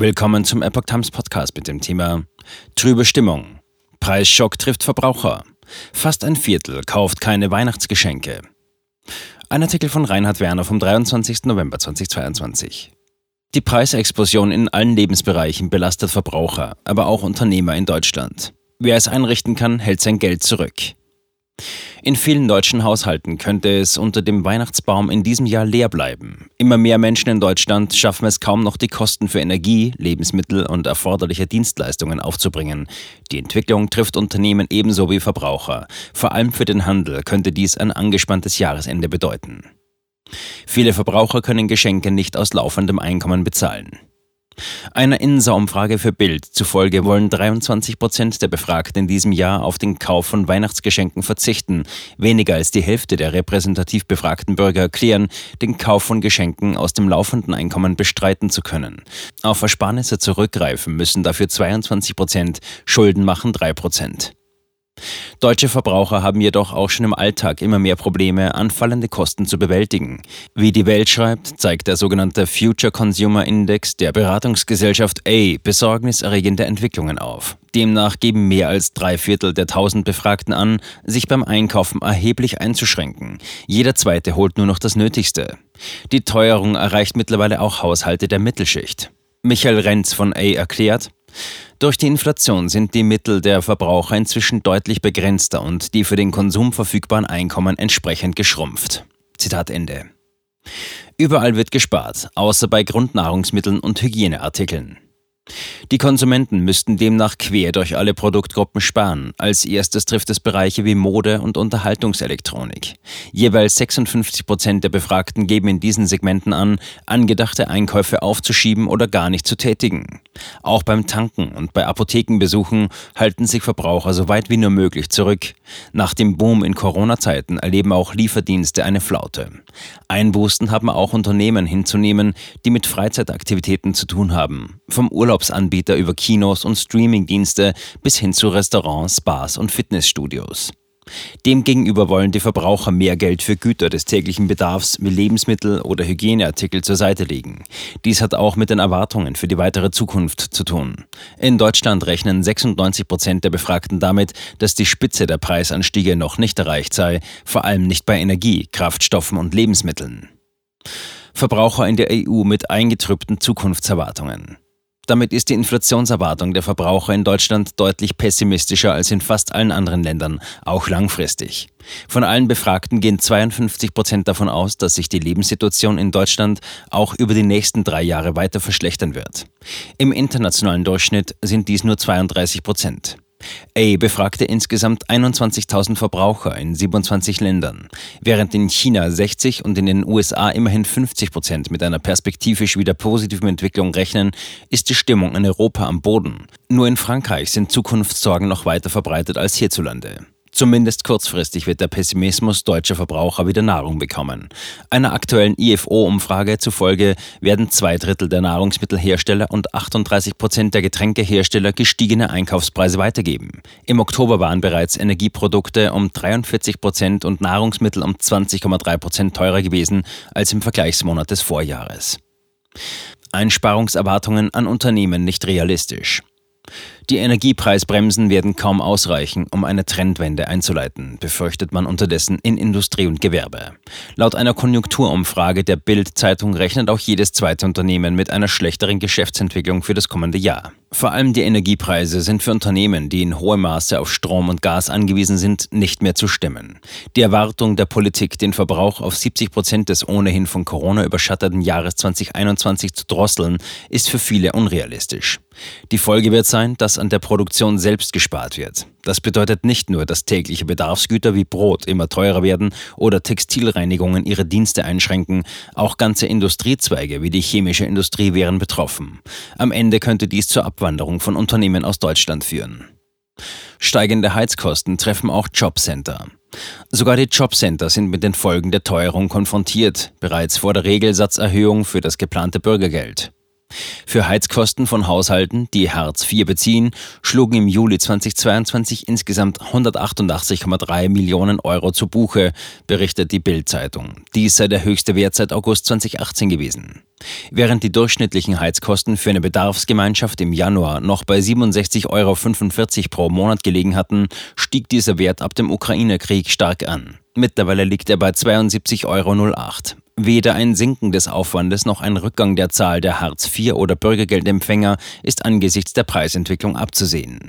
Willkommen zum Epoch Times Podcast mit dem Thema Trübe Stimmung. Preisschock trifft Verbraucher. Fast ein Viertel kauft keine Weihnachtsgeschenke. Ein Artikel von Reinhard Werner vom 23. November 2022. Die Preisexplosion in allen Lebensbereichen belastet Verbraucher, aber auch Unternehmer in Deutschland. Wer es einrichten kann, hält sein Geld zurück. In vielen deutschen Haushalten könnte es unter dem Weihnachtsbaum in diesem Jahr leer bleiben. Immer mehr Menschen in Deutschland schaffen es kaum noch, die Kosten für Energie, Lebensmittel und erforderliche Dienstleistungen aufzubringen. Die Entwicklung trifft Unternehmen ebenso wie Verbraucher. Vor allem für den Handel könnte dies ein angespanntes Jahresende bedeuten. Viele Verbraucher können Geschenke nicht aus laufendem Einkommen bezahlen. Einer Insa-Umfrage für Bild zufolge wollen 23 Prozent der Befragten in diesem Jahr auf den Kauf von Weihnachtsgeschenken verzichten. Weniger als die Hälfte der repräsentativ befragten Bürger erklären, den Kauf von Geschenken aus dem laufenden Einkommen bestreiten zu können. Auf Ersparnisse zurückgreifen müssen dafür 22 Prozent, Schulden machen 3 Prozent. Deutsche Verbraucher haben jedoch auch schon im Alltag immer mehr Probleme, anfallende Kosten zu bewältigen. Wie die Welt schreibt, zeigt der sogenannte Future Consumer Index der Beratungsgesellschaft A besorgniserregende Entwicklungen auf. Demnach geben mehr als drei Viertel der tausend Befragten an, sich beim Einkaufen erheblich einzuschränken. Jeder zweite holt nur noch das Nötigste. Die Teuerung erreicht mittlerweile auch Haushalte der Mittelschicht. Michael Renz von A erklärt, durch die Inflation sind die Mittel der Verbraucher inzwischen deutlich begrenzter und die für den Konsum verfügbaren Einkommen entsprechend geschrumpft. Zitat Ende. Überall wird gespart, außer bei Grundnahrungsmitteln und Hygieneartikeln. Die Konsumenten müssten demnach quer durch alle Produktgruppen sparen. Als erstes trifft es Bereiche wie Mode und Unterhaltungselektronik. Jeweils 56 Prozent der Befragten geben in diesen Segmenten an, angedachte Einkäufe aufzuschieben oder gar nicht zu tätigen. Auch beim Tanken und bei Apothekenbesuchen halten sich Verbraucher so weit wie nur möglich zurück. Nach dem Boom in Corona-Zeiten erleben auch Lieferdienste eine Flaute. Einbußen haben auch Unternehmen hinzunehmen, die mit Freizeitaktivitäten zu tun haben. Vom Urlaubsanbieter über Kinos und Streamingdienste bis hin zu Restaurants, Bars und Fitnessstudios. Demgegenüber wollen die Verbraucher mehr Geld für Güter des täglichen Bedarfs wie Lebensmittel oder Hygieneartikel zur Seite legen. Dies hat auch mit den Erwartungen für die weitere Zukunft zu tun. In Deutschland rechnen 96 Prozent der Befragten damit, dass die Spitze der Preisanstiege noch nicht erreicht sei, vor allem nicht bei Energie, Kraftstoffen und Lebensmitteln. Verbraucher in der EU mit eingetrübten Zukunftserwartungen. Damit ist die Inflationserwartung der Verbraucher in Deutschland deutlich pessimistischer als in fast allen anderen Ländern, auch langfristig. Von allen Befragten gehen 52 Prozent davon aus, dass sich die Lebenssituation in Deutschland auch über die nächsten drei Jahre weiter verschlechtern wird. Im internationalen Durchschnitt sind dies nur 32 Prozent. A befragte insgesamt 21.000 Verbraucher in 27 Ländern, während in China 60 und in den USA immerhin 50 Prozent mit einer perspektivisch wieder positiven Entwicklung rechnen, ist die Stimmung in Europa am Boden. Nur in Frankreich sind Zukunftssorgen noch weiter verbreitet als hierzulande. Zumindest kurzfristig wird der Pessimismus deutscher Verbraucher wieder Nahrung bekommen. Einer aktuellen IFO-Umfrage zufolge werden zwei Drittel der Nahrungsmittelhersteller und 38 Prozent der Getränkehersteller gestiegene Einkaufspreise weitergeben. Im Oktober waren bereits Energieprodukte um 43 Prozent und Nahrungsmittel um 20,3 Prozent teurer gewesen als im Vergleichsmonat des Vorjahres. Einsparungserwartungen an Unternehmen nicht realistisch. Die Energiepreisbremsen werden kaum ausreichen, um eine Trendwende einzuleiten, befürchtet man unterdessen in Industrie und Gewerbe. Laut einer Konjunkturumfrage der Bild-Zeitung rechnet auch jedes zweite Unternehmen mit einer schlechteren Geschäftsentwicklung für das kommende Jahr. Vor allem die Energiepreise sind für Unternehmen, die in hohem Maße auf Strom und Gas angewiesen sind, nicht mehr zu stemmen. Die Erwartung der Politik, den Verbrauch auf 70 Prozent des ohnehin von Corona überschatteten Jahres 2021 zu drosseln, ist für viele unrealistisch. Die Folge wird sein, dass an der Produktion selbst gespart wird. Das bedeutet nicht nur, dass tägliche Bedarfsgüter wie Brot immer teurer werden oder Textilreinigungen ihre Dienste einschränken, auch ganze Industriezweige wie die chemische Industrie wären betroffen. Am Ende könnte dies zur Abwanderung von Unternehmen aus Deutschland führen. Steigende Heizkosten treffen auch Jobcenter. Sogar die Jobcenter sind mit den Folgen der Teuerung konfrontiert, bereits vor der Regelsatzerhöhung für das geplante Bürgergeld. Für Heizkosten von Haushalten, die Hartz IV beziehen, schlugen im Juli 2022 insgesamt 188,3 Millionen Euro zu Buche, berichtet die Bild-Zeitung. Dies sei der höchste Wert seit August 2018 gewesen. Während die durchschnittlichen Heizkosten für eine Bedarfsgemeinschaft im Januar noch bei 67,45 Euro pro Monat gelegen hatten, stieg dieser Wert ab dem Ukraine-Krieg stark an. Mittlerweile liegt er bei 72,08 Euro. Weder ein Sinken des Aufwandes noch ein Rückgang der Zahl der Hartz-IV- oder Bürgergeldempfänger ist angesichts der Preisentwicklung abzusehen.